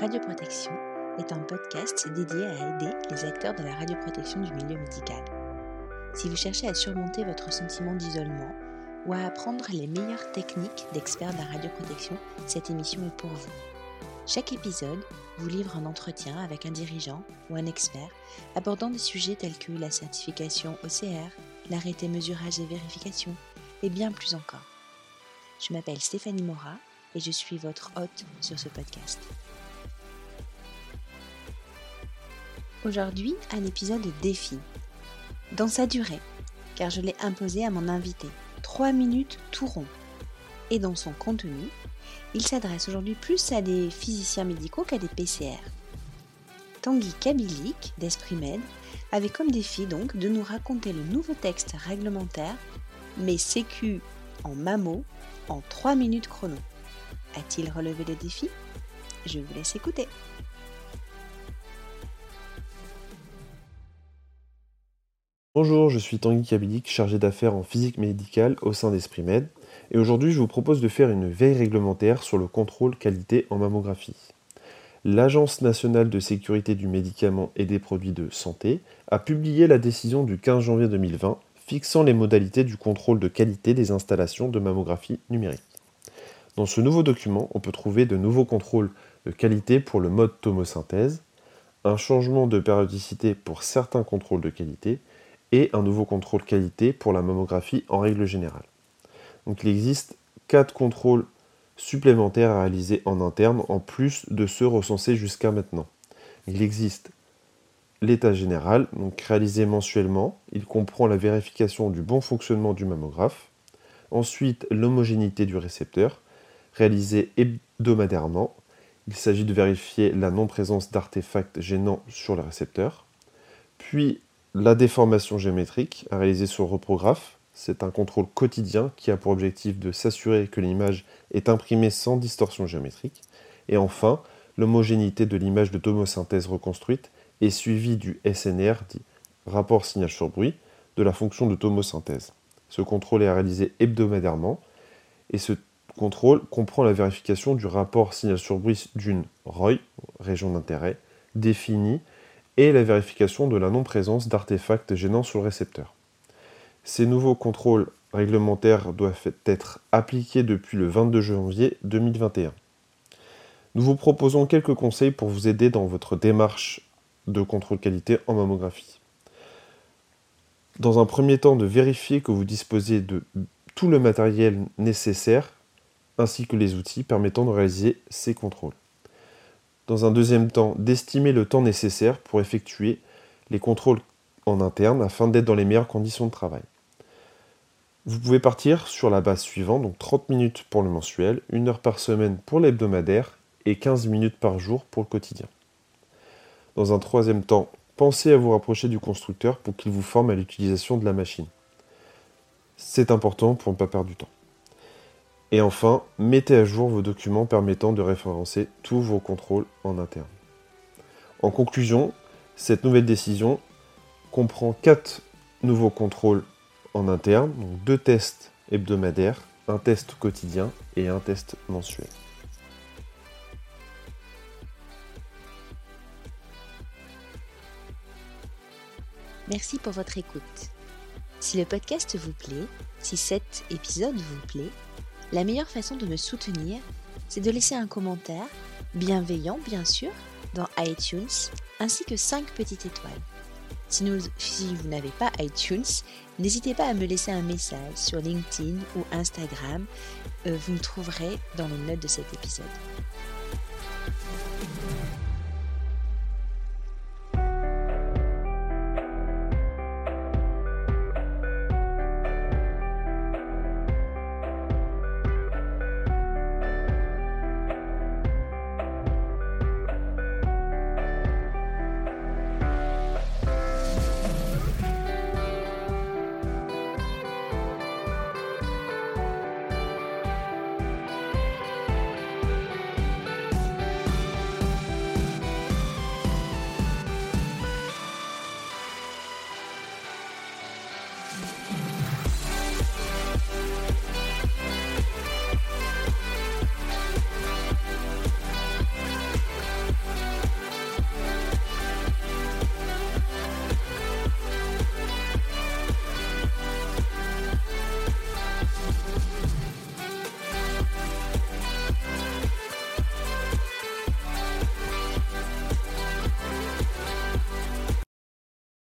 Radioprotection est un podcast dédié à aider les acteurs de la radioprotection du milieu médical. Si vous cherchez à surmonter votre sentiment d'isolement ou à apprendre les meilleures techniques d'experts de la radioprotection, cette émission est pour vous. Chaque épisode vous livre un entretien avec un dirigeant ou un expert abordant des sujets tels que la certification OCR, l'arrêté mesurage et vérification, et bien plus encore. Je m'appelle Stéphanie Mora et je suis votre hôte sur ce podcast. Aujourd'hui, un épisode défi. Dans sa durée, car je l'ai imposé à mon invité, 3 minutes tout rond. Et dans son contenu, il s'adresse aujourd'hui plus à des physiciens médicaux qu'à des PCR. Tanguy Kabilik d'Esprit Med avait comme défi donc de nous raconter le nouveau texte réglementaire, mais sécu en mammo en 3 minutes chrono. A-t-il relevé le défi? Je vous laisse écouter. Bonjour, je suis Tanguy Kabilik, chargé d'affaires en physique médicale au sein d'Esprit Med, et aujourd'hui je vous propose de faire une veille réglementaire sur le contrôle qualité en mammographie. L'Agence nationale de sécurité du médicament et des produits de santé a publié la décision du 15 janvier 2020 fixant les modalités du contrôle de qualité des installations de mammographie numérique. Dans ce nouveau document, on peut trouver de nouveaux contrôles de qualité pour le mode tomosynthèse, un changement de périodicité pour certains contrôles de qualité et un nouveau contrôle qualité pour la mammographie en règle générale. Donc il existe quatre contrôles supplémentaires à réaliser en interne en plus de ceux recensés jusqu'à maintenant. Il existe l'état général, donc réalisé mensuellement. Il comprend la vérification du bon fonctionnement du mammographe. Ensuite, l'homogénéité du récepteur, réalisé hebdomadairement. Il s'agit de vérifier la non-présence d'artefacts gênants sur le récepteur. Puis, la déformation géométrique, à réaliser sur reprographe. C'est un contrôle quotidien qui a pour objectif de s'assurer que l'image est imprimée sans distorsion géométrique. Et enfin, l'homogénéité de l'image de tomosynthèse reconstruite est suivie du SNR, dit rapport signal sur bruit, de la fonction de tomosynthèse. Ce contrôle est réalisé hebdomadairement et ce contrôle comprend la vérification du rapport signal sur bruit d'une ROI, région d'intérêt, définie et la vérification de la non-présence d'artefacts gênants sur le récepteur. Ces nouveaux contrôles réglementaires doivent être appliqués depuis le 22 janvier 2021. Nous vous proposons quelques conseils pour vous aider dans votre démarche de contrôle qualité en mammographie. Dans un premier temps, de vérifier que vous disposez de tout le matériel nécessaire ainsi que les outils permettant de réaliser ces contrôles. Dans un deuxième temps, d'estimer le temps nécessaire pour effectuer les contrôles en interne afin d'être dans les meilleures conditions de travail. Vous pouvez partir sur la base suivante, donc 30 minutes pour le mensuel, 1 heure par semaine pour l'hebdomadaire et 15 minutes par jour pour le quotidien. Dans un troisième temps, pensez à vous rapprocher du constructeur pour qu'il vous forme à l'utilisation de la machine. C'est important pour ne pas perdre du temps. Et enfin, mettez à jour vos documents permettant de référencer tous vos contrôles en interne. En conclusion, cette nouvelle décision comprend 4 nouveaux contrôles en interne, donc deux tests hebdomadaires, un test quotidien et un test mensuel. Merci pour votre écoute. Si le podcast vous plaît, si cet épisode vous plaît, la meilleure façon de me soutenir, c'est de laisser un commentaire, bienveillant bien sûr, dans iTunes, ainsi que 5 petites étoiles. Si, vous n'avez pas iTunes, n'hésitez pas à me laisser un message sur LinkedIn ou Instagram. Euh, vous me trouverez dans les notes de cet épisode.